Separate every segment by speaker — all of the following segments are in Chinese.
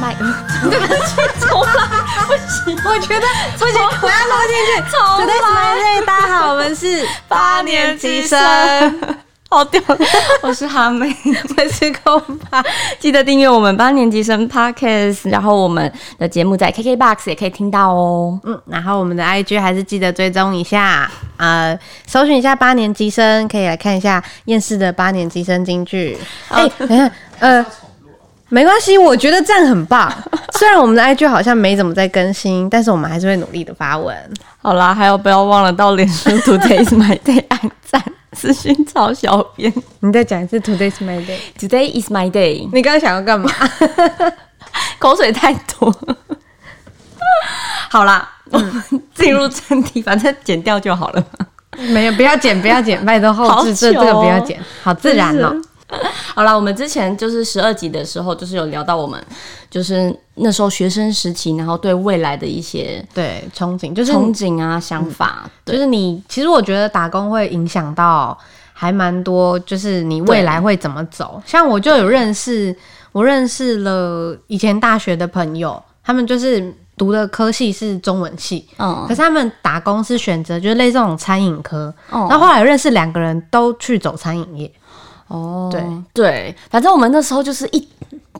Speaker 1: 麦，对不起，重来，不行，
Speaker 2: 我觉得不行，我要录进去。My day，大家好，我们是 八年级生，
Speaker 1: 好屌，我是哈妹，
Speaker 2: 我是空巴，
Speaker 1: 记得订阅我们八年级生 Podcast，然后我们的节目在 KKBOX 也可以听到哦。
Speaker 2: 嗯，然后我们的 IG 还是记得追踪一下，呃，搜寻一下八年级生，可以来看一下厌世的八年级生京剧。哎，等一下，呃。没关系，我觉得这样很棒。虽然我们的 IG 好像没怎么在更新，但是我们还是会努力的发文。
Speaker 1: 好啦，还有不要忘了到脸书 Today is my day 按赞，私讯找小编。
Speaker 2: 你再讲一次 Today is my day。
Speaker 1: Today is my day。
Speaker 2: 你刚刚想要干嘛？
Speaker 1: 口水太多。好啦，我们进入正题，反正剪掉就好了。
Speaker 2: 没有，不要剪，不要剪，拜托后置这这个不要剪，好自然哦。
Speaker 1: 好了，我们之前就是十二集的时候，就是有聊到我们，就是那时候学生时期，然后对未来的一些
Speaker 2: 对憧憬，就是
Speaker 1: 憧憬啊想法，
Speaker 2: 嗯、就是你其实我觉得打工会影响到还蛮多，就是你未来会怎么走。像我就有认识，我认识了以前大学的朋友，他们就是读的科系是中文系，嗯，可是他们打工是选择就是类似这种餐饮科，嗯，然后后来有认识两个人都去走餐饮业。
Speaker 1: 哦，对对，反正我们那时候就是一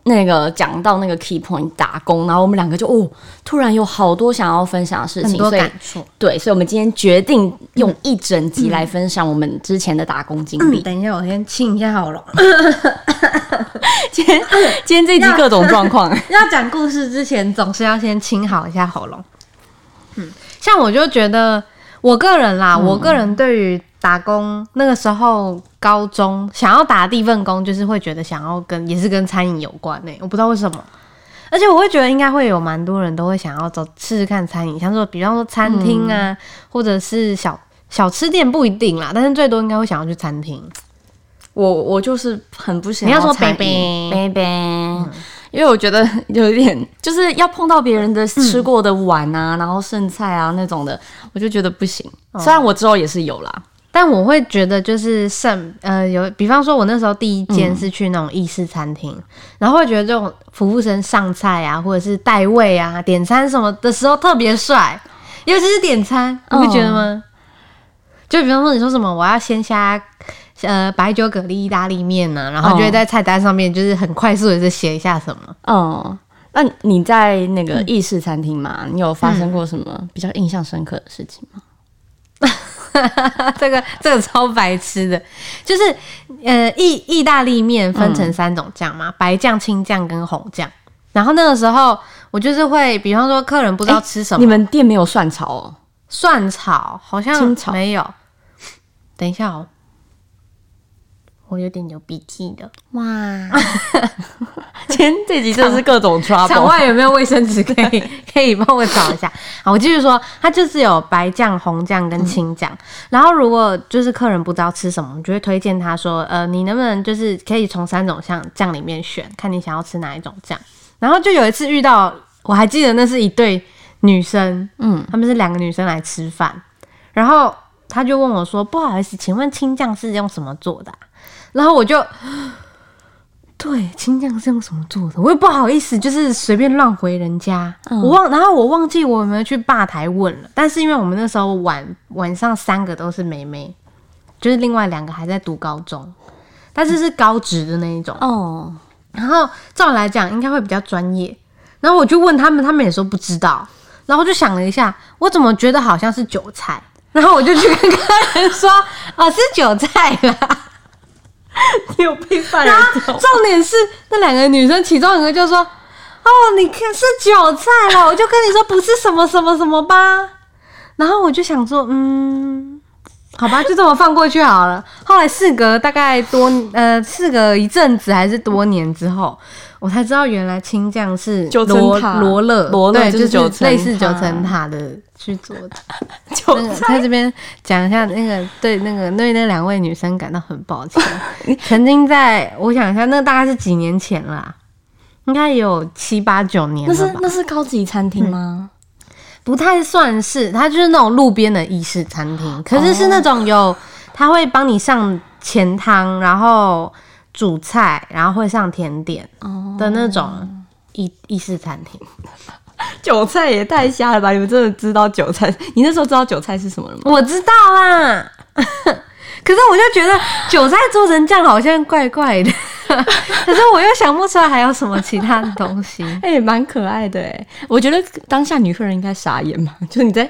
Speaker 1: 那个讲到那个 key point 打工，然后我们两个就哦，突然有好多想要分享的事情，
Speaker 2: 很多感触。
Speaker 1: 对，所以我们今天决定用一整集来分享我们之前的打工经历。
Speaker 2: 嗯嗯。等一下，我先清一下喉咙。
Speaker 1: 今天今天这集各种状况，
Speaker 2: 要讲故事之前总是要先清好一下喉咙。嗯，像我就觉得我个人啦，嗯、我个人对于。打工那个时候，高中想要打的第一份工，就是会觉得想要跟也是跟餐饮有关呢、欸。我不知道为什么，而且我会觉得应该会有蛮多人都会想要走试试看餐饮，像说比方说餐厅啊，嗯、或者是小小吃店不一定啦，但是最多应该会想要去餐厅。
Speaker 1: 我我就是很不想
Speaker 2: 要。你要说 baby
Speaker 1: baby，因为我觉得有一点就是要碰到别人的吃过的碗啊，嗯、然后剩菜啊那种的，我就觉得不行。嗯、虽然我之后也是有啦。
Speaker 2: 但我会觉得就是剩呃有，比方说我那时候第一间是去那种意式餐厅，嗯、然后会觉得这种服务生上菜啊，或者是带位啊、点餐什么的时候特别帅，尤其是点餐，你会觉得吗？嗯、就比方说你说什么我要鲜虾呃白酒蛤蜊意大利面呢、啊，然后就会在菜单上面就是很快速的就写一下什么。
Speaker 1: 哦，那你在那个意式餐厅嘛，嗯、你有发生过什么比较印象深刻的事情吗？
Speaker 2: 这个这个超白痴的，就是呃意意大利面分成三种酱嘛，嗯、白酱、青酱跟红酱。然后那个时候我就是会，比方说客人不知道吃什么，
Speaker 1: 你们店没有蒜炒哦？
Speaker 2: 蒜炒好像没有。等一下哦。我有点流鼻涕的哇！
Speaker 1: 今天这集真的是各种 trouble。
Speaker 2: 场外有没有卫生纸可以 可以帮我找一下？好，我继续说，它就是有白酱、红酱跟青酱。嗯、然后如果就是客人不知道吃什么，我就会推荐他说：“呃，你能不能就是可以从三种酱酱里面选，看你想要吃哪一种酱？”然后就有一次遇到，我还记得那是一对女生，嗯，他们是两个女生来吃饭，然后他就问我说：“不好意思，请问青酱是用什么做的、啊？”然后我就，对，青酱是用什么做的？我也不好意思，就是随便乱回人家。嗯、我忘，然后我忘记我有没有去吧台问了。但是因为我们那时候晚晚上三个都是妹妹，就是另外两个还在读高中，但是是高职的那一种哦。然后照来讲应该会比较专业。然后我就问他们，他们也说不知道。然后我就想了一下，我怎么觉得好像是韭菜？然后我就去跟客人说：“哦，是韭菜啦。” 你有被犯人？重点是那两个女生，其中一个就说：“哦，你看是韭菜了。”我就跟你说不是什么什么什么吧。然后我就想说，嗯，好吧，就这么放过去好了。后来事隔大概多呃，事隔一阵子还是多年之后，我才知道原来青酱是罗罗勒，罗勒就是类似九层塔的。去做的，就在这边讲一下那个对那个对那两位女生感到很抱歉。曾经在我想一下，那大概是几年前啦，应该有七八九年了。
Speaker 1: 那是那是高级餐厅吗？
Speaker 2: 不太算是，它就是那种路边的意式餐厅，可是是那种有他会帮你上前汤，然后煮菜，然后会上甜点的那种。意意式餐厅。
Speaker 1: 韭菜也太瞎了吧！你们真的知道韭菜？你那时候知道韭菜是什么了吗？
Speaker 2: 我知道啊，可是我就觉得韭菜做成这样好像怪怪的，可是我又想不出来还有什么其他的东西。
Speaker 1: 哎、欸，蛮可爱的哎，我觉得当下女客人应该傻眼嘛，就是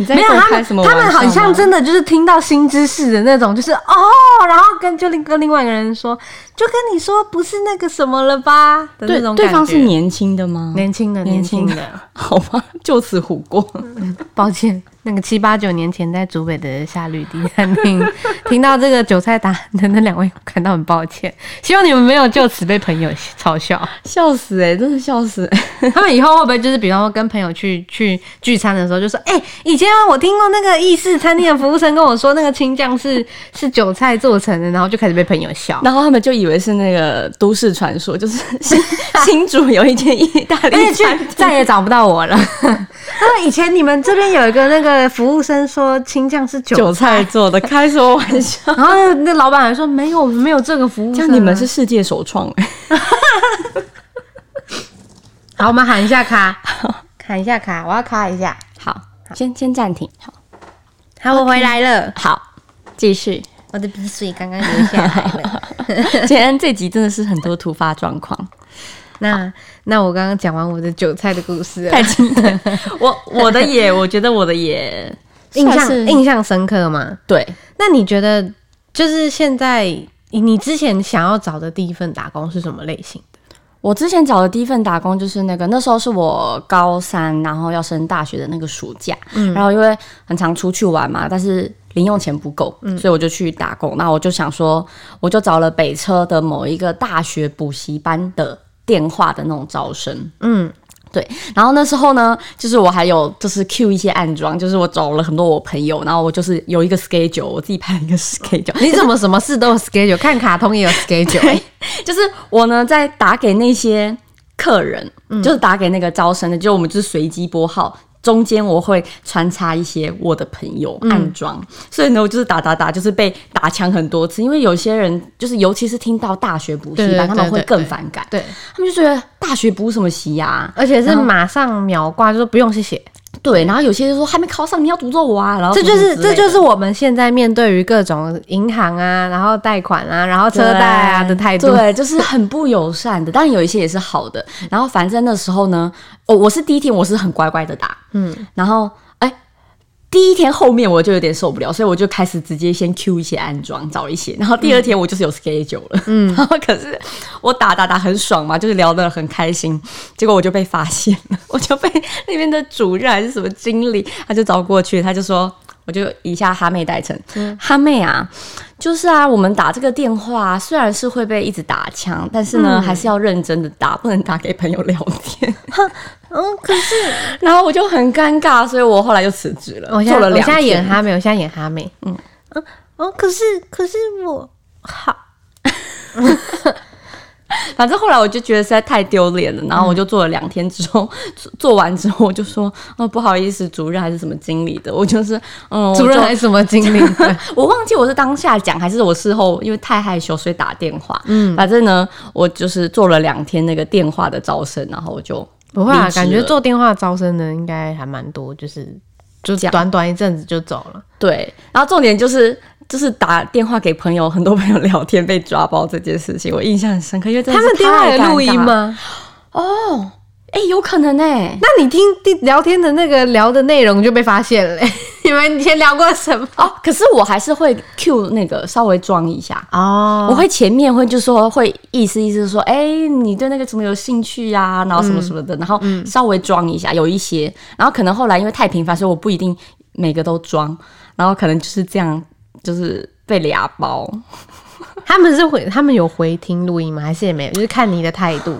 Speaker 1: 你在。
Speaker 2: 没有他们，他们好像真的就是听到新知识的那种，就是哦，然后跟就另跟另外一个人说，就跟你说不是那个什么了吧的那种感觉。
Speaker 1: 对，对方是年轻的吗？
Speaker 2: 年轻的，年轻的，
Speaker 1: 好吧，就此虎过。
Speaker 2: 抱歉。那个七八九年前在竹北的夏绿蒂餐厅听到这个韭菜达人的那两位感到很抱歉，希望你们没有就此被朋友嘲笑，
Speaker 1: 笑死哎、欸，真的笑死、欸！
Speaker 2: 他们以后会不会就是比方说跟朋友去去聚餐的时候就说，哎、欸，以前我听过那个意式餐厅的服务生跟我说，那个青酱是是韭菜做成的，然后就开始被朋友笑，
Speaker 1: 然后他们就以为是那个都市传说，就是新 新竹有一间意大利餐厅，
Speaker 2: 再也找不到我了。他说以前你们这边有一个那个。服务生说青酱是韭菜，
Speaker 1: 韭菜做的，开什么玩笑？
Speaker 2: 然后那老板还说没有，没有这个服务生、啊。
Speaker 1: 像你们是世界首创哎！
Speaker 2: 好，我们喊一下卡，喊一下卡，我要卡一下。
Speaker 1: 好，先先暂停。好，
Speaker 2: 好，我回来了。
Speaker 1: 好，继续。
Speaker 2: 我的鼻水刚刚流下来了。
Speaker 1: 今天这集真的是很多突发状况。
Speaker 2: 那那我刚刚讲完我的韭菜的故事，
Speaker 1: 太精彩。我我的也，我觉得我的也
Speaker 2: 印象印象深刻嘛。
Speaker 1: 对，
Speaker 2: 那你觉得就是现在你之前想要找的第一份打工是什么类型的？
Speaker 1: 我之前找的第一份打工就是那个那时候是我高三，然后要升大学的那个暑假，嗯，然后因为很常出去玩嘛，但是零用钱不够，嗯，所以我就去打工。那我就想说，我就找了北车的某一个大学补习班的。电话的那种招生，嗯，对。然后那时候呢，就是我还有就是 Q 一些暗装，就是我找了很多我朋友，然后我就是有一个 schedule，我自己排了一个 schedule。
Speaker 2: 你怎么什么事都有 schedule？看卡通也有 schedule？
Speaker 1: 就是我呢在打给那些客人，嗯、就是打给那个招生的，就我们就是随机拨号。中间我会穿插一些我的朋友暗装，嗯、所以呢，我就是打打打，就是被打枪很多次。因为有些人就是，尤其是听到大学补习班，他们会更反感。对，他们就觉得大学补什么习呀、啊？
Speaker 2: 而且是马上秒挂，就说不用谢谢。
Speaker 1: 对，然后有些人说还没考上，你要诅咒我啊！然后
Speaker 2: 这就是这就是我们现在面对于各种银行啊，然后贷款啊，然后车贷啊的态度，
Speaker 1: 对，就是很不友善的。当然有一些也是好的。然后反正那时候呢，哦，我是第一天我是很乖乖的打，嗯，然后。第一天后面我就有点受不了，所以我就开始直接先 Q 一些安装，找一些。然后第二天我就是有 schedule 了，嗯，然后可是我打打打很爽嘛，就是聊得很开心。结果我就被发现了，我就被那边的主任还是什么经理，他就找过去，他就说。我就一下哈妹代称，嗯、哈妹啊，就是啊，我们打这个电话虽然是会被一直打枪，但是呢，嗯、还是要认真的打，不能打给朋友聊天。
Speaker 2: 嗯，可是，
Speaker 1: 然后我就很尴尬，所以我后来就辞职了。我现在，
Speaker 2: 我现在演哈妹，我现在演哈妹。嗯嗯哦，可是可是我好。
Speaker 1: 反正后来我就觉得实在太丢脸了，然后我就做了两天之后，做 做完之后我就说，哦，不好意思，主任还是什么经理的，我就是，嗯，
Speaker 2: 主任还是什么经理 的，
Speaker 1: 我忘记我是当下讲还是我事后，因为太害羞所以打电话。嗯，反正呢，我就是做了两天那个电话的招生，然后我就
Speaker 2: 不会啊，感觉做电话招生的应该还蛮多，就是就短短一阵子就走了。
Speaker 1: 对，然后重点就是。就是打电话给朋友，很多朋友聊天被抓包这件事情，我印象很深刻。因为
Speaker 2: 他们电话有录音吗？
Speaker 1: 哦，哎、欸，有可能哎。
Speaker 2: 那你听聊天的那个聊的内容就被发现了。你们以前聊过什么？
Speaker 1: 哦，可是我还是会 cue 那个稍微装一下哦。我会前面会就说会意思意思说，哎、欸，你对那个什么有兴趣呀、啊？然后什么什么的，嗯、然后稍微装一下，有一些。然后可能后来因为太频繁，所以我不一定每个都装。然后可能就是这样。就是被俩包，
Speaker 2: 他们是回，他们有回听录音吗？还是也没有？就是看你的态度。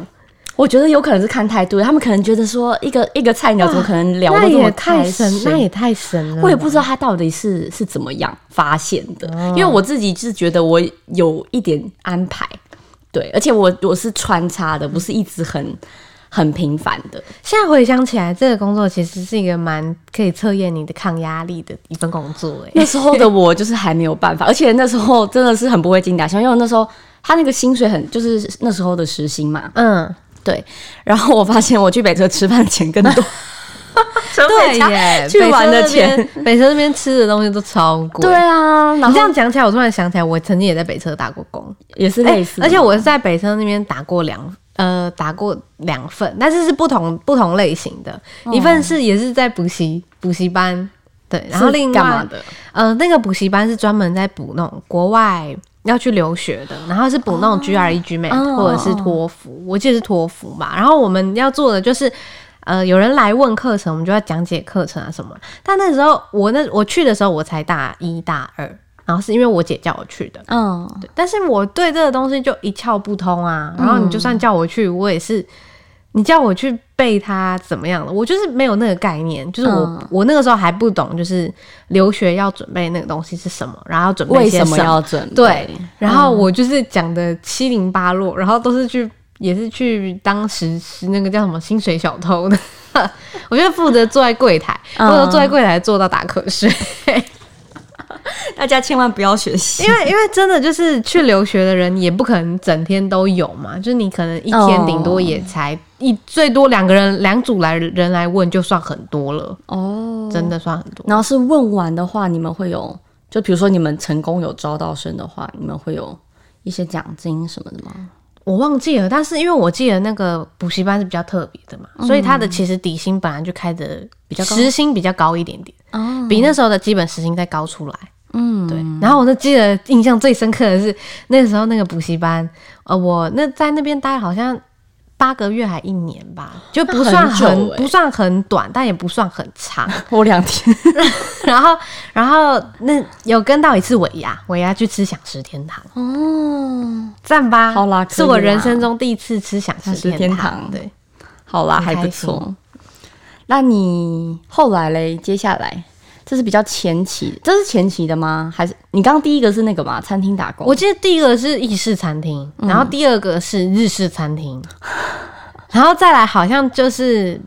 Speaker 1: 我觉得有可能是看态度，他们可能觉得说一个一个菜鸟怎么可能聊得这么
Speaker 2: 太深？那也太神了。
Speaker 1: 我也不知道他到底是是怎么样发现的，哦、因为我自己是觉得我有一点安排，对，而且我我是穿插的，不是一直很。很频繁的。
Speaker 2: 现在回想起来，这个工作其实是一个蛮可以测验你的抗压力的一份工作。哎，
Speaker 1: 那时候的我就是还没有办法，而且那时候真的是很不会精打细算，因为那时候他那个薪水很就是那时候的时薪嘛，嗯，对，然后我发现我去北车吃饭的钱更多。
Speaker 2: 对耶，
Speaker 1: 去玩的钱，
Speaker 2: 北车那边吃的东西都超贵。
Speaker 1: 对啊，
Speaker 2: 你这样讲起来，我突然想起来，我曾经也在北车打过工，
Speaker 1: 也是类似、欸。
Speaker 2: 而且我是在北车那边打过两呃打过两份，但是是不同不同类型的，哦、一份是也是在补习补习班，对，然后另外干嘛的？呃，那个补习班是专门在补那种国外要去留学的，然后是补那种 GRE、GMAT、哦、或者是托福，我记得是托福嘛。然后我们要做的就是。呃，有人来问课程，我们就要讲解课程啊什么。但那时候我那我去的时候，我才大一大二，然后是因为我姐叫我去的，嗯，对。但是我对这个东西就一窍不通啊。然后你就算叫我去，我也是，你叫我去背它怎么样了，我就是没有那个概念。就是我、嗯、我那个时候还不懂，就是留学要准备那个东西是什么，然后要准备些什么，
Speaker 1: 为什么要准备？
Speaker 2: 对。然后我就是讲的七零八落，然后都是去。也是去当时是那个叫什么薪水小偷的，我就负责坐在柜台，或者坐在柜台坐到打瞌睡。
Speaker 1: 大家千万不要学习，
Speaker 2: 因为因为真的就是去留学的人也不可能整天都有嘛，就是你可能一天顶多也才一最多两个人两组来人来问就算很多了哦，真的算很多。
Speaker 1: 然后是问完的话，你们会有就比如说你们成功有招到生的话，你们会有一些奖金什么的吗？
Speaker 2: 我忘记了，但是因为我记得那个补习班是比较特别的嘛，嗯、所以他的其实底薪本来就开的比较高，时薪比较高一点点，哦、比那时候的基本时薪再高出来。嗯，对。然后我就记得印象最深刻的是那时候那个补习班，呃，我那在那边待好像。八个月还一年吧，就不算很，不算很短，但也不算很长。
Speaker 1: 我两天，
Speaker 2: 然后然后那有跟到一次尾牙，尾牙去吃想食天堂哦，赞吧，
Speaker 1: 好啦，
Speaker 2: 是我人生中第一次吃想食天堂，对，
Speaker 1: 好啦，还不错。那你后来嘞？接下来？这是比较前期，这是前期的吗？还是你刚刚第一个是那个嘛？餐厅打工？
Speaker 2: 我记得第一个是意式餐厅，嗯、然后第二个是日式餐厅，然后再来好像就是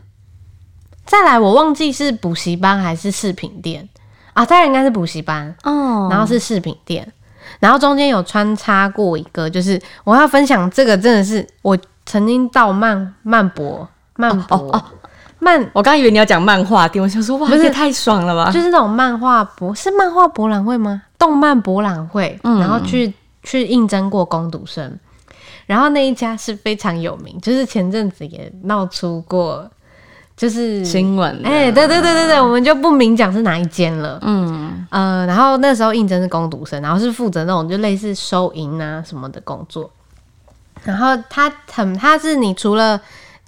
Speaker 2: 再来，我忘记是补习班还是饰品店啊？再来应该是补习班哦，然后是饰品店，然后中间有穿插过一个，就是我要分享这个，真的是我曾经到曼曼博曼博。哦哦哦漫，
Speaker 1: 我刚以为你要讲漫画店，我想说哇，不是太爽了吧？
Speaker 2: 就是那种漫画博，是漫画博览会吗？动漫博览会，嗯、然后去去应征过攻读生，然后那一家是非常有名，就是前阵子也闹出过，就是
Speaker 1: 新闻。
Speaker 2: 哎、欸，对对对对对，我们就不明讲是哪一间了。嗯呃，然后那时候应征是工读生，然后是负责那种就类似收银啊什么的工作，然后他很他是你除了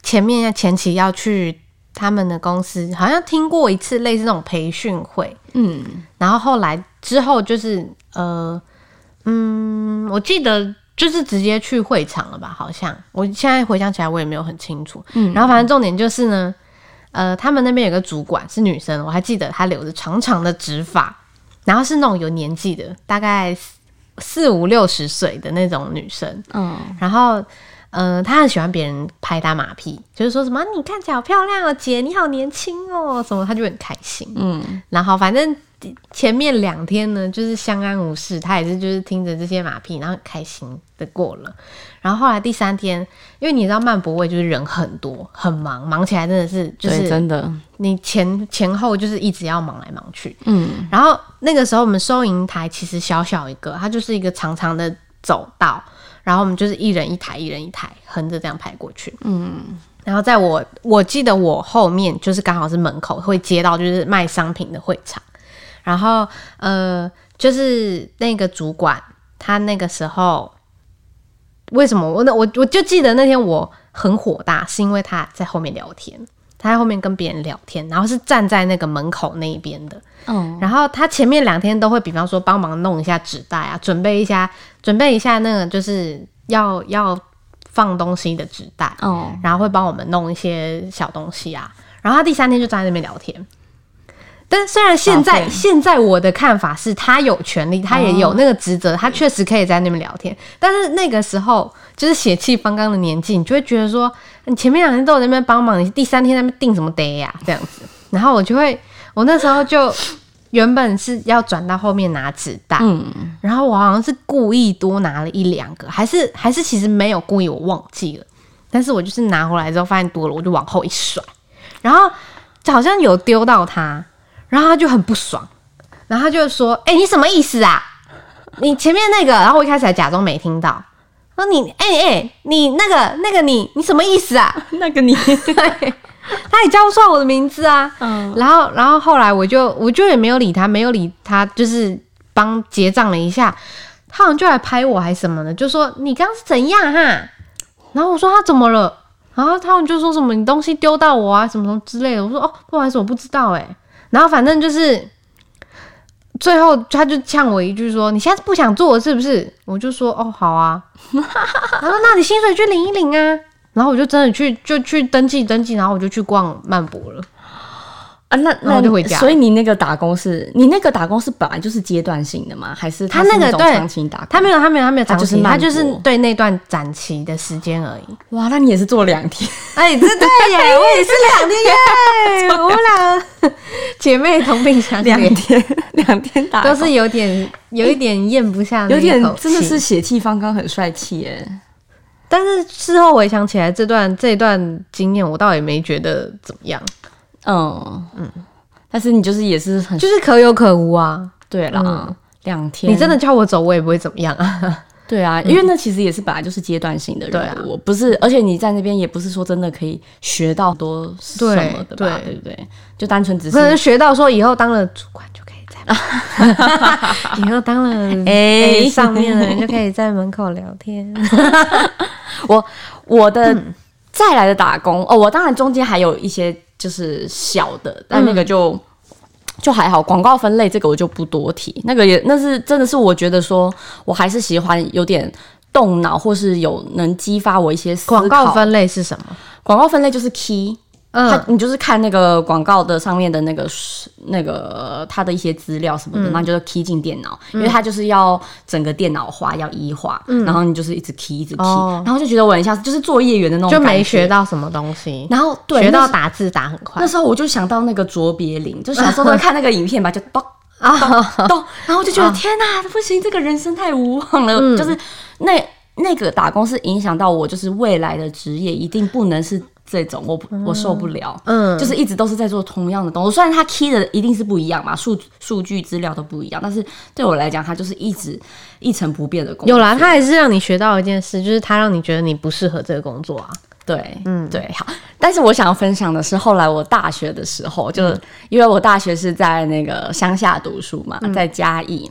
Speaker 2: 前面要前期要去。他们的公司好像听过一次类似那种培训会，嗯，然后后来之后就是呃，嗯，我记得就是直接去会场了吧？好像我现在回想起来，我也没有很清楚。嗯，然后反正重点就是呢，呃，他们那边有个主管是女生，我还记得她留着长长的直发，然后是那种有年纪的，大概四五六十岁的那种女生，嗯，然后。嗯、呃，他很喜欢别人拍他马屁，就是说什么你看起来好漂亮哦，姐你好年轻哦，什么他就很开心。嗯，然后反正前面两天呢，就是相安无事，他也是就是听着这些马屁，然后很开心的过了。然后后来第三天，因为你知道曼博会就是人很多，很忙，忙起来真的是就是真的，你前前后就是一直要忙来忙去。嗯，然后那个时候我们收银台其实小小一个，它就是一个长长的走道。然后我们就是一人一台，一人一台，横着这样排过去。嗯，然后在我我记得我后面就是刚好是门口会接到就是卖商品的会场。然后呃，就是那个主管他那个时候为什么我那我我就记得那天我很火大，是因为他在后面聊天，他在后面跟别人聊天，然后是站在那个门口那一边的。嗯，然后他前面两天都会比方说帮忙弄一下纸袋啊，准备一下。准备一下那个就是要要放东西的纸袋，哦，然后会帮我们弄一些小东西啊。然后他第三天就站在那边聊天。但虽然现在.现在我的看法是他有权利，他也有那个职责，他确实可以在那边聊天。但是那个时候就是血气方刚的年纪，你就会觉得说，你前面两天都有在那边帮忙，你第三天在那边定什么 day 呀？这样子。然后我就会，我那时候就。原本是要转到后面拿纸袋，嗯，然后我好像是故意多拿了一两个，还是还是其实没有故意，我忘记了。但是我就是拿回来之后发现多了，我就往后一甩，然后就好像有丢到他，然后他就很不爽，然后他就说：“哎、欸，你什么意思啊？你前面那个……”然后我一开始还假装没听到，说：“你哎哎、欸欸，你那个那个你你什么意思啊？
Speaker 1: 那个你 对，
Speaker 2: 他也叫不出来我的名字啊。嗯”然后然后后来我就我就也没有理他，没有理他，就是帮结账了一下。他好像就来拍我还是什么的，就说你刚刚是怎样哈？然后我说他怎么了？然后他们就说什么你东西丢到我啊，什么什么之类的。我说哦，不好意思，我不知道哎。然后反正就是最后他就呛我一句说你现在不想做是不是？我就说哦好啊。他说那你薪水去领一领啊。然后我就真的去就去登记登记，然后我就去逛漫博了。
Speaker 1: 啊，那那我就回家。所以你那个打工是，你那个打工是本来就是阶段性的吗？还是他那个长期打工？
Speaker 2: 他没有，他没有，他没有长期，他就是对那段展期的时间而已。
Speaker 1: 哇，那你也是做两天？
Speaker 2: 哎，这对耶，我也是两天耶。我们两个姐妹同病相怜，
Speaker 1: 两天 两天打，
Speaker 2: 都是有点有一点咽不下，
Speaker 1: 有点真的是血气方刚，很帅气耶。
Speaker 2: 但是事后回想起来，这段这段经验，我倒也没觉得怎么样。
Speaker 1: 嗯嗯，但是你就是也是很
Speaker 2: 就是可有可无啊，
Speaker 1: 对啦，嗯、两天
Speaker 2: 你真的叫我走，我也不会怎么样啊。
Speaker 1: 对啊，因为那其实也是本来就是阶段性的任务，不是，而且你在那边也不是说真的可以学到多什么的吧，对不对？就单纯只是，是
Speaker 2: 学到说以后当了主管就可以在，以后当了 上面的人就可以在门口聊天。
Speaker 1: 我我的。嗯再来的打工哦，我当然中间还有一些就是小的，但那个就、嗯、就还好。广告分类这个我就不多提，那个也那是真的是我觉得说我还是喜欢有点动脑，或是有能激发我一些思考。
Speaker 2: 广告分类是什么？
Speaker 1: 广告分类就是 key。嗯，你就是看那个广告的上面的那个那个他的一些资料什么的，然后你就是 key 进电脑，因为他就是要整个电脑化，要一化，然后你就是一直 key 一直 key，然后就觉得我很像就是作业员的那种，
Speaker 2: 就没学到什么东西。然后对，学到打字打很快。
Speaker 1: 那时候我就想到那个卓别林，就小时候都会看那个影片吧，就咚咚咚，然后我就觉得天哪，不行，这个人生太无望了。就是那那个打工是影响到我，就是未来的职业一定不能是。这种我我受不了，嗯，就是一直都是在做同样的东西。虽然它 key 的一定是不一样嘛，数数据资料都不一样，但是对我来讲，它就是一直一成不变的工作。
Speaker 2: 有啦，它还是让你学到一件事，就是它让你觉得你不适合这个工作啊。
Speaker 1: 对，嗯，对，好。但是我想要分享的是，后来我大学的时候，就因为我大学是在那个乡下读书嘛，在嘉义。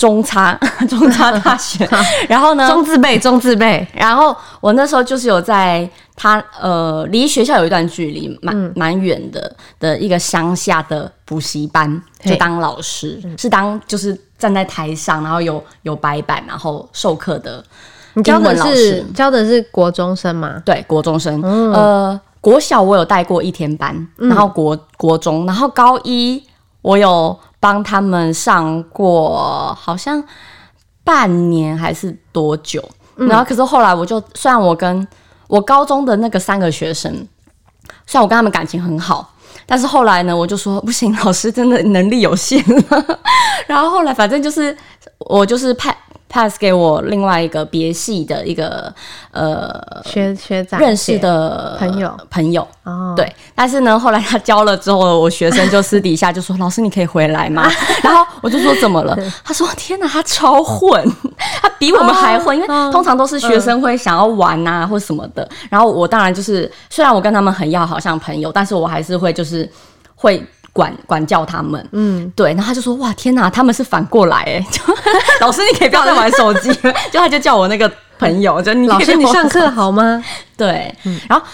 Speaker 1: 中差 中差大学，然后呢，
Speaker 2: 中字辈中字辈，
Speaker 1: 然后我那时候就是有在他呃离学校有一段距离，蛮蛮远的的一个乡下的补习班，就当老师，是当就是站在台上，然后有有白板，然后授课的。
Speaker 2: 你教的是教的是国中生吗？
Speaker 1: 对，国中生。呃，国小我有带过一天班，然后国国中，然后高一我有。帮他们上过好像半年还是多久，嗯、然后可是后来我就，虽然我跟我高中的那个三个学生，虽然我跟他们感情很好，但是后来呢，我就说不行，老师真的能力有限。然后后来反正就是我就是派。Pass 给我另外一个别系的一个呃
Speaker 2: 学学长
Speaker 1: 认识的朋友朋友
Speaker 2: 哦，
Speaker 1: 对，但是呢，后来他教了之后，我学生就私底下就说：“老师，你可以回来吗？” 然后我就说：“怎么了？”他说：“天哪，他超混，他比我们还混，因为通常都是学生会想要玩啊或什么的。然后我当然就是，虽然我跟他们很要好像朋友，但是我还是会就是会。”管管教他们，嗯，对，然后他就说：“哇，天哪，他们是反过来哎！”就 老师，你可以不要再玩手机。就他就叫我那个朋友，就你
Speaker 2: 老师，你上课好吗？
Speaker 1: 对，嗯，然后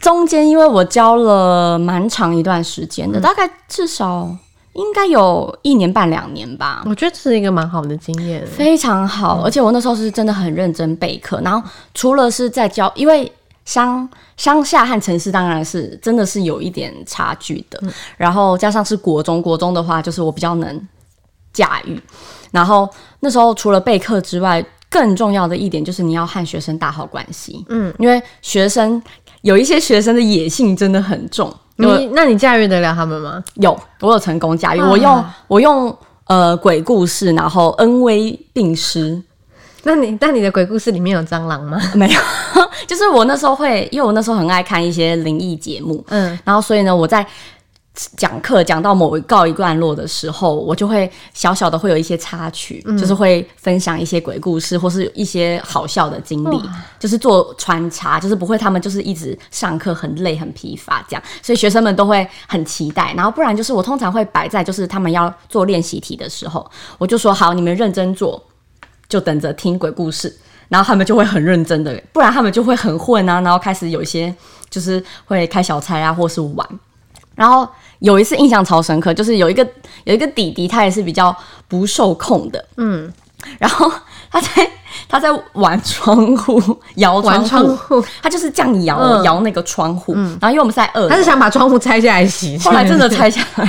Speaker 1: 中间因为我教了蛮长一段时间的，嗯、大概至少应该有一年半两年吧。
Speaker 2: 我觉得这是一个蛮好的经验，
Speaker 1: 非常好，嗯、而且我那时候是真的很认真备课。然后除了是在教，因为。乡乡下和城市当然是真的是有一点差距的，嗯、然后加上是国中，国中的话就是我比较能驾驭。然后那时候除了备课之外，更重要的一点就是你要和学生打好关系。嗯，因为学生有一些学生的野性真的很重。
Speaker 2: 你那你驾驭得了他们吗？
Speaker 1: 有，我有成功驾驭。啊、我用我用呃鬼故事，然后恩威并施。
Speaker 2: 那你那你的鬼故事里面有蟑螂吗？
Speaker 1: 没有，就是我那时候会，因为我那时候很爱看一些灵异节目，嗯，然后所以呢，我在。讲课讲到某一告一段落的时候，我就会小小的会有一些插曲，嗯、就是会分享一些鬼故事或是一些好笑的经历，就是做穿插，就是不会他们就是一直上课很累很疲乏这样，所以学生们都会很期待。然后不然就是我通常会摆在就是他们要做练习题的时候，我就说好，你们认真做，就等着听鬼故事。然后他们就会很认真的，不然他们就会很混啊，然后开始有一些就是会开小差啊，或是玩。然后有一次印象超深刻，就是有一个有一个弟弟，他也是比较不受控的，嗯，然后他在他在玩窗户，摇窗户，他就是这样摇、嗯、摇那个窗户，嗯、然后因为我们是在二楼，
Speaker 2: 他是想把窗户拆下来洗，
Speaker 1: 后来真的拆下来，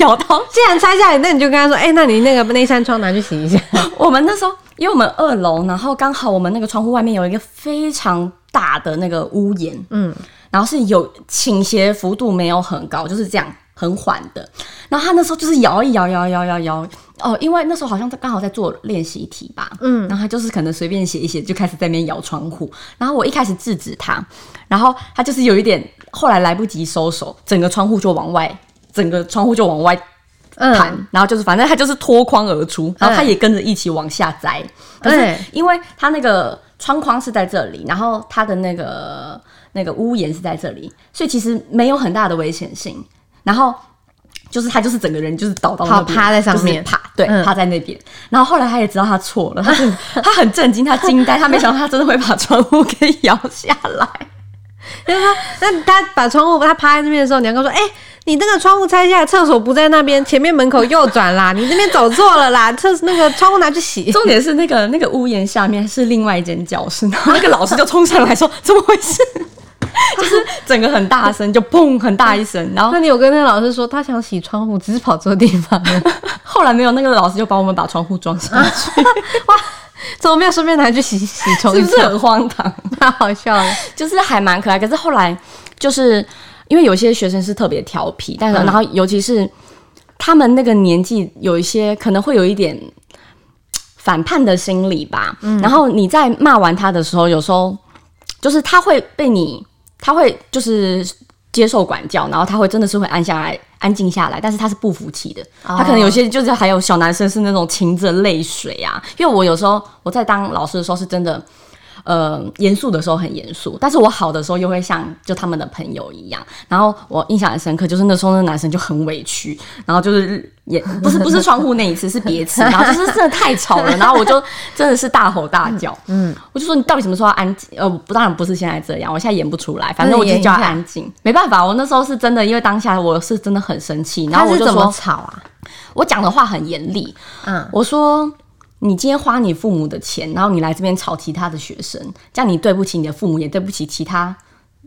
Speaker 1: 摇到，
Speaker 2: 既然拆下来，那你就跟他说，哎、欸，那你那个那扇窗拿去洗一下。
Speaker 1: 我们那时候，因为我们二楼，然后刚好我们那个窗户外面有一个非常大的那个屋檐，嗯。然后是有倾斜幅度，没有很高，就是这样很缓的。然后他那时候就是摇一摇，摇摇摇摇哦，因为那时候好像他刚好在做练习题吧，嗯，然后他就是可能随便写一写，就开始在那边摇窗户。然后我一开始制止他，然后他就是有一点，后来来不及收手，整个窗户就往外，整个窗户就往外弹，嗯、然后就是反正他就是脱框而出，然后他也跟着一起往下栽。可是因为他那个窗框是在这里，然后他的那个。那个屋檐是在这里，所以其实没有很大的危险性。然后就是他就是整个人就是倒到那边，
Speaker 2: 趴在上面，
Speaker 1: 趴对，趴在那边。嗯、然后后来他也知道他错了，他就他很震惊，他惊呆，他没想到他真的会把窗户给摇下来。
Speaker 2: 因为他那他把窗户他趴在那边的时候，你要跟他说：“哎、欸，你那个窗户拆下来，厕所不在那边，前面门口右转啦，你那边走错了啦，厕那个窗户拿去洗。”
Speaker 1: 重点是那个那个屋檐下面是另外一间教室，然后那个老师就冲上来说：“怎么回事？” 就是整个很大声，就砰很大一声。然后，
Speaker 2: 那你有跟那个老师说他想洗窗户，只是跑错地方了。
Speaker 1: 后来没有，那个老师就帮我们把窗户装上去。
Speaker 2: 哇，怎么没有顺便拿去洗洗窗？
Speaker 1: 是不是很荒唐？
Speaker 2: 太好笑了，
Speaker 1: 就是还蛮可爱。可是后来，就是因为有些学生是特别调皮，但是然后尤其是他们那个年纪，有一些可能会有一点反叛的心理吧。嗯，然后你在骂完他的时候，有时候。就是他会被你，他会就是接受管教，然后他会真的是会安下来、安静下来，但是他是不服气的。Oh. 他可能有些就是还有小男生是那种噙着泪水啊。因为我有时候我在当老师的时候是真的。呃，严肃的时候很严肃，但是我好的时候又会像就他们的朋友一样。然后我印象很深刻，就是那时候那男生就很委屈，然后就是也不是不是窗户那一次，是别次，然后就是真的太吵了，然后我就真的是大吼大叫，嗯，我就说你到底什么时候要安静？呃，不，当然不是现在这样，我现在演不出来，反正我就叫安静，没办法，我那时候是真的，因为当下我是真的很生气，然后我就说
Speaker 2: 怎么吵啊？
Speaker 1: 我讲的话很严厉，嗯，我说。你今天花你父母的钱，然后你来这边吵其他的学生，这样你对不起你的父母，也对不起其他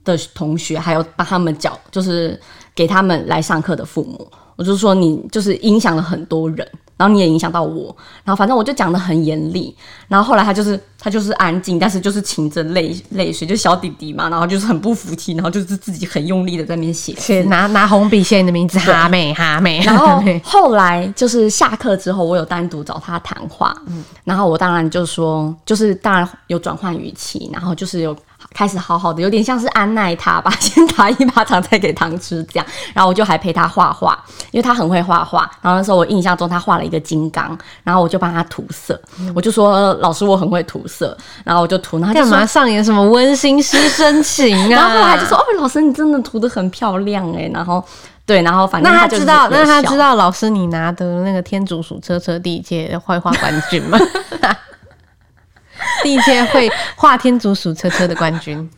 Speaker 1: 的同学，还有帮他们缴，就是给他们来上课的父母。我就说你就是影响了很多人。然后你也影响到我，然后反正我就讲的很严厉，然后后来他就是他就是安静，但是就是噙着泪泪水，就小弟弟嘛，然后就是很不服气，然后就是自己很用力的在那边写，
Speaker 2: 写拿拿红笔写你的名字哈妹哈妹。
Speaker 1: 然后后来就是下课之后，我有单独找他谈话，嗯，然后我当然就说，就是当然有转换语气，然后就是有。开始好好的，有点像是安奈他吧，先打一巴掌，再给糖吃这样。然后我就还陪他画画，因为他很会画画。然后那时候我印象中他画了一个金刚，然后我就帮他涂色。嗯、我就说老师我很会涂色，然后我就涂。然
Speaker 2: 干嘛上演什么温馨师生情啊？
Speaker 1: 然后后来就说哦，老师你真的涂的很漂亮哎。然后对，然后反正他
Speaker 2: 那他知道，那他知道老师你拿的那个天竺鼠车车第一届绘画冠军吗？第一届会画天竺鼠车车的冠军，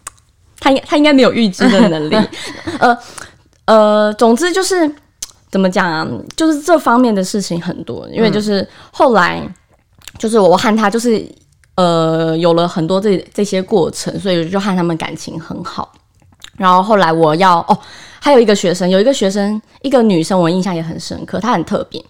Speaker 1: 他应他应该没有预知的能力。呃呃，总之就是怎么讲啊，就是这方面的事情很多。因为就是后来就是我和他就是呃有了很多这这些过程，所以就和他们感情很好。然后后来我要哦，还有一个学生，有一个学生，一个女生，我印象也很深刻。她很特别，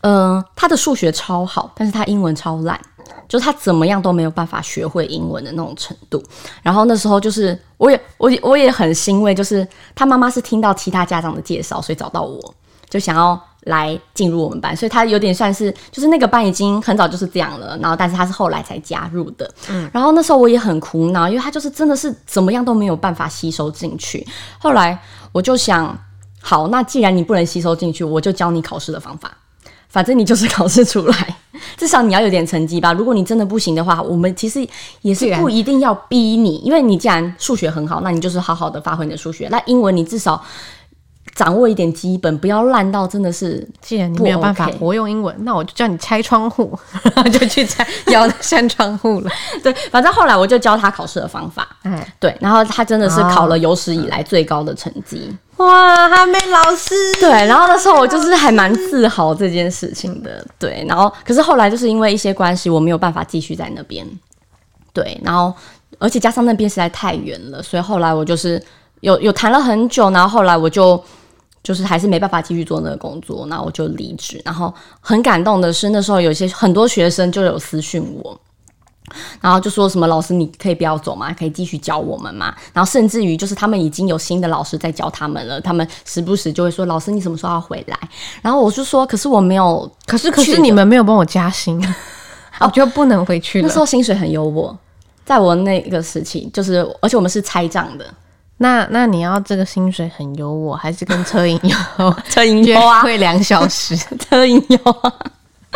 Speaker 1: 嗯、呃，她的数学超好，但是她英文超烂。就他怎么样都没有办法学会英文的那种程度，然后那时候就是我也我我也很欣慰，就是他妈妈是听到其他家长的介绍，所以找到我，就想要来进入我们班，所以他有点算是就是那个班已经很早就是这样了，然后但是他是后来才加入的。嗯，然后那时候我也很苦恼，因为他就是真的是怎么样都没有办法吸收进去。后来我就想，好，那既然你不能吸收进去，我就教你考试的方法。反正你就是考试出来，至少你要有点成绩吧。如果你真的不行的话，我们其实也是不一定要逼你，因为你既然数学很好，那你就是好好的发挥你的数学。那英文你至少掌握一点基本，不要烂到真的是。
Speaker 2: 既然你没有办法活用英文，那我就叫你拆窗户，就去拆，要扇窗户了。
Speaker 1: 对，反正后来我就教他考试的方法。嗯，对，然后他真的是考了有史以来最高的成绩。
Speaker 2: 哇，哈妹老师，
Speaker 1: 对，然后那时候我就是还蛮自豪这件事情的，对，然后可是后来就是因为一些关系，我没有办法继续在那边，对，然后而且加上那边实在太远了，所以后来我就是有有谈了很久，然后后来我就就是还是没办法继续做那个工作，然后我就离职，然后很感动的是那时候有些很多学生就有私讯我。然后就说什么老师，你可以不要走吗？可以继续教我们吗？然后甚至于就是他们已经有新的老师在教他们了，他们时不时就会说老师，你什么时候要回来？然后我就说，可是我没有，
Speaker 2: 可是可是你们没有帮我加薪，我 就不能回去了。
Speaker 1: 那时候薪水很优渥，在我那个时期，就是而且我们是拆账的。
Speaker 2: 那那你要这个薪水很优渥，还是跟车银优？
Speaker 1: 车银优啊，
Speaker 2: 会两小时，
Speaker 1: 车银优啊。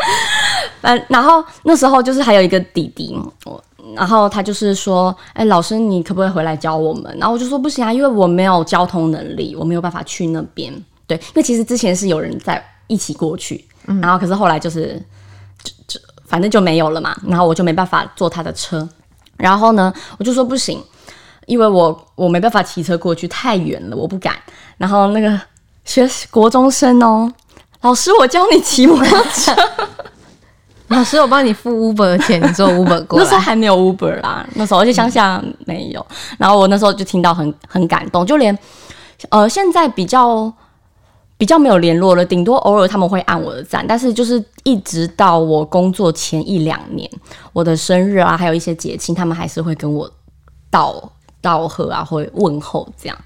Speaker 1: 嗯，然后那时候就是还有一个弟弟，我然后他就是说，哎，老师你可不可以回来教我们？然后我就说不行啊，因为我没有交通能力，我没有办法去那边。对，因为其实之前是有人在一起过去，嗯、然后可是后来就是就就反正就没有了嘛，然后我就没办法坐他的车。然后呢，我就说不行，因为我我没办法骑车过去，太远了，我不敢。然后那个学国中生哦。老师，我教你骑摩托车。
Speaker 2: 老师，我帮你付 Uber 的钱，你坐 Uber 过来。
Speaker 1: 那时候还没有 Uber 啦，那时候而且乡下没有。嗯、然后我那时候就听到很很感动，就连呃现在比较比较没有联络了，顶多偶尔他们会按我的赞。但是就是一直到我工作前一两年，我的生日啊，还有一些节庆，他们还是会跟我道道贺啊，会问候这样。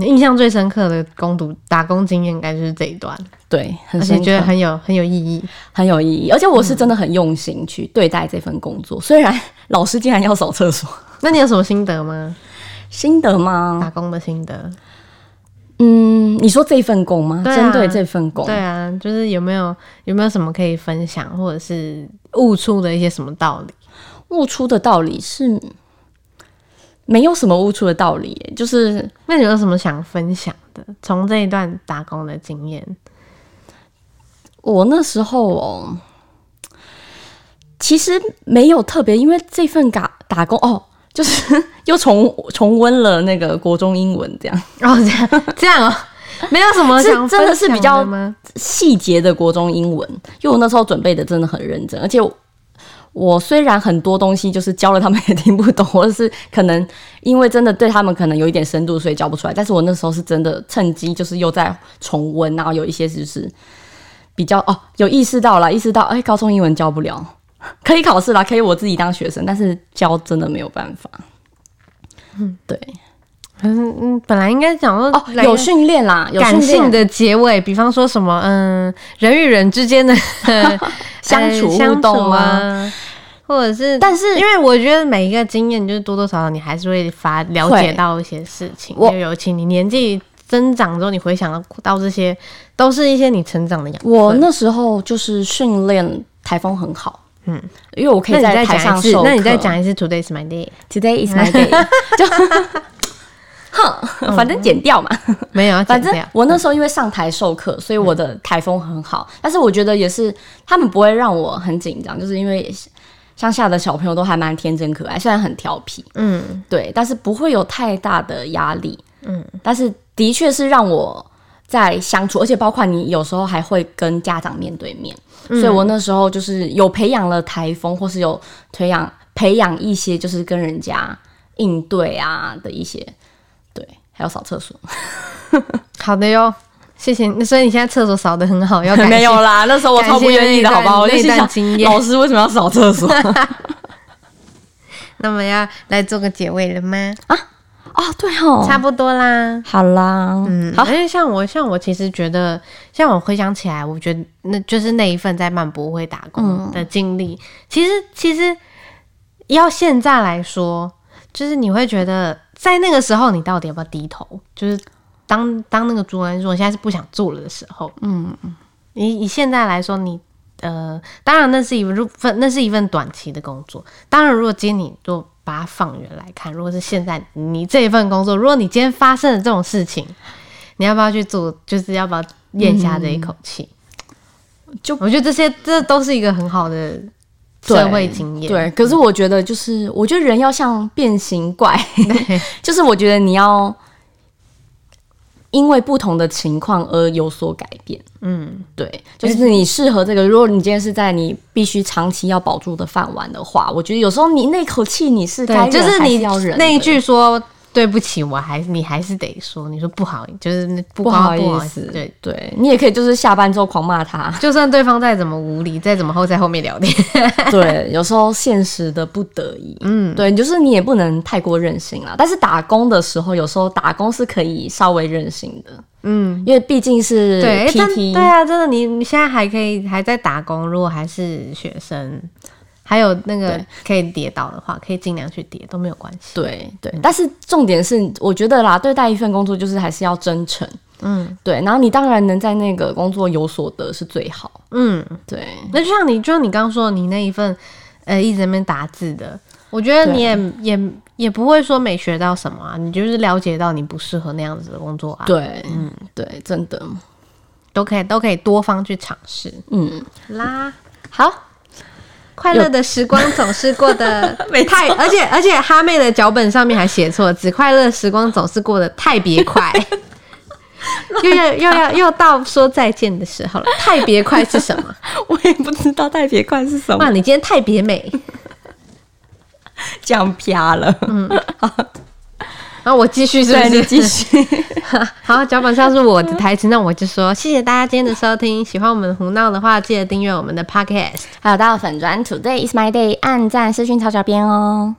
Speaker 2: 印象最深刻的工读打工经验，应该就是这一段。
Speaker 1: 对，
Speaker 2: 而且觉得很有很有意义，
Speaker 1: 很有意义。而且我是真的很用心去对待这份工作。嗯、虽然 老师竟然要扫厕所，
Speaker 2: 那你有什么心得吗？
Speaker 1: 心得吗？
Speaker 2: 打工的心得。
Speaker 1: 嗯，你说这份工吗？针对这份工，
Speaker 2: 对啊，就是有没有有没有什么可以分享，或者是悟出的一些什么道理？
Speaker 1: 悟出的道理是。没有什么悟出的道理，就是
Speaker 2: 那你有什么想分享的？从这一段打工的经验，
Speaker 1: 我那时候哦，其实没有特别，因为这份打打工哦，就是又重重温了那个国中英文这样
Speaker 2: 哦，这样这样哦，没有什么想
Speaker 1: 是真的是比较细节的国中英文，因为我那时候准备的真的很认真，而且。我虽然很多东西就是教了他们也听不懂，或者是可能因为真的对他们可能有一点深度，所以教不出来。但是我那时候是真的趁机就是又在重温，然后有一些就是比较哦，有意识到了，意识到哎、欸，高中英文教不了，可以考试啦，可以我自己当学生，但是教真的没有办法。嗯，对，
Speaker 2: 嗯嗯，本来应该讲说
Speaker 1: 哦，有训练啦，有
Speaker 2: 感性的结尾，比方说什么嗯，人与人之间的 相处互动啊。或者是，但是因为我觉得每一个经验，就是多多少少你还是会发了解到一些事情。就尤其你年纪增长之后，你回想到这些，都是一些你成长的养分。
Speaker 1: 我那时候就是训练台风很好，嗯，因为我可以在台上授课。
Speaker 2: 那你再讲一次，Today is my day.
Speaker 1: Today is my day. 就哼，反正剪掉嘛，
Speaker 2: 嗯、没有，
Speaker 1: 反正我那时候因为上台授课，所以我的台风很好。嗯、但是我觉得也是，他们不会让我很紧张，就是因为。乡下的小朋友都还蛮天真可爱，虽然很调皮，嗯，对，但是不会有太大的压力，嗯，但是的确是让我在相处，而且包括你有时候还会跟家长面对面，嗯，所以我那时候就是有培养了台风，或是有培养培养一些就是跟人家应对啊的一些，对，还有扫厕所，
Speaker 2: 好的哟。谢谢，那所以你现在厕所扫的很好，要
Speaker 1: 没有啦，那时候我超不愿意的，好不好？我就想老师为什么要扫厕所？
Speaker 2: 那么要来做个结尾了吗？啊，
Speaker 1: 哦，对哦，
Speaker 2: 差不多啦。
Speaker 1: 好啦，
Speaker 2: 嗯，
Speaker 1: 好。
Speaker 2: 因为像我，像我其实觉得，像我回想起来，我觉得那就是那一份在漫博会打工的经历，嗯。其实，其实要现在来说，就是你会觉得，在那个时候，你到底要不要低头？就是当当那个主人说现在是不想做了的时候，嗯，以以现在来说，你呃，当然那是一份那是一份短期的工作。当然，如果今天你做。把它放远来看，如果是现在你这一份工作，如果你今天发生了这种事情，你要不要去做？就是要不要咽下这一口气？就我觉得这些这都是一个很好的社会经验。
Speaker 1: 对，可是我觉得就是，我觉得人要像变形怪，就是我觉得你要。因为不同的情况而有所改变，嗯，对，就是你适合这个。如果你今天是在你必须长期要保住的饭碗的话，我觉得有时候你那口气你是该忍
Speaker 2: 就是你那一句说。对不起，我还你还是得说，你说不好，就是不，
Speaker 1: 不好意思。对对，你也可以就是下班之后狂骂他，
Speaker 2: 就算对方再怎么无理，再怎么后在后面聊天。
Speaker 1: 对，有时候现实的不得已，嗯，对，就是你也不能太过任性啦。但是打工的时候，有时候打工是可以稍微任性的，嗯，因为毕竟是
Speaker 2: 对，对啊，真的，你你现在还可以还在打工，如果还是学生。还有那个可以跌倒的话，可以尽量去跌，都没有关系。
Speaker 1: 对对、嗯，但是重点是，我觉得啦，对待一份工作就是还是要真诚。嗯，对。然后你当然能在那个工作有所得是最好。嗯，对。
Speaker 2: 那就像你，就像你刚刚说，你那一份呃一直在那边打字的，我觉得你也也也不会说没学到什么啊，你就是了解到你不适合那样子的工作啊。
Speaker 1: 对，嗯，对，真的
Speaker 2: 都可以都可以多方去尝试。嗯，啦，好。快乐的时光总是过得 太，而且而且哈妹的脚本上面还写错只，快乐时光总是过得太别快，又要又要又到说再见的时候了。太别快是什么？
Speaker 1: 我也不知道太别快是什么。
Speaker 2: 哇，你今天太别美，
Speaker 1: 这样啪了。嗯。
Speaker 2: 然后我继续是不是？
Speaker 1: 你继续。
Speaker 2: 好，脚本上是我的台词，那我就说谢谢大家今天的收听。喜欢我们胡闹的话，记得订阅我们的 podcast，
Speaker 1: 还有到粉砖 Today is my day，按赞、私讯、抄小编哦。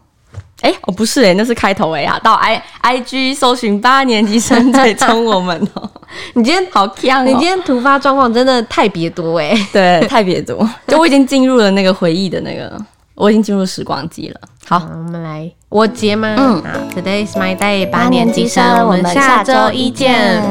Speaker 1: 哎、欸，我、哦、不是哎、欸，那是开头哎啊，到 i i g 搜寻八年级生追踪我们哦。
Speaker 2: 你今天好强、哦，你今天突发状况真的太别多哎，
Speaker 1: 对，太别多，就我已经进入了那个回忆的那个。我已经进入时光机了。好，
Speaker 2: 嗯、我们来我结吗？嗯，好，Today is my day，八年级生，我们下周一见。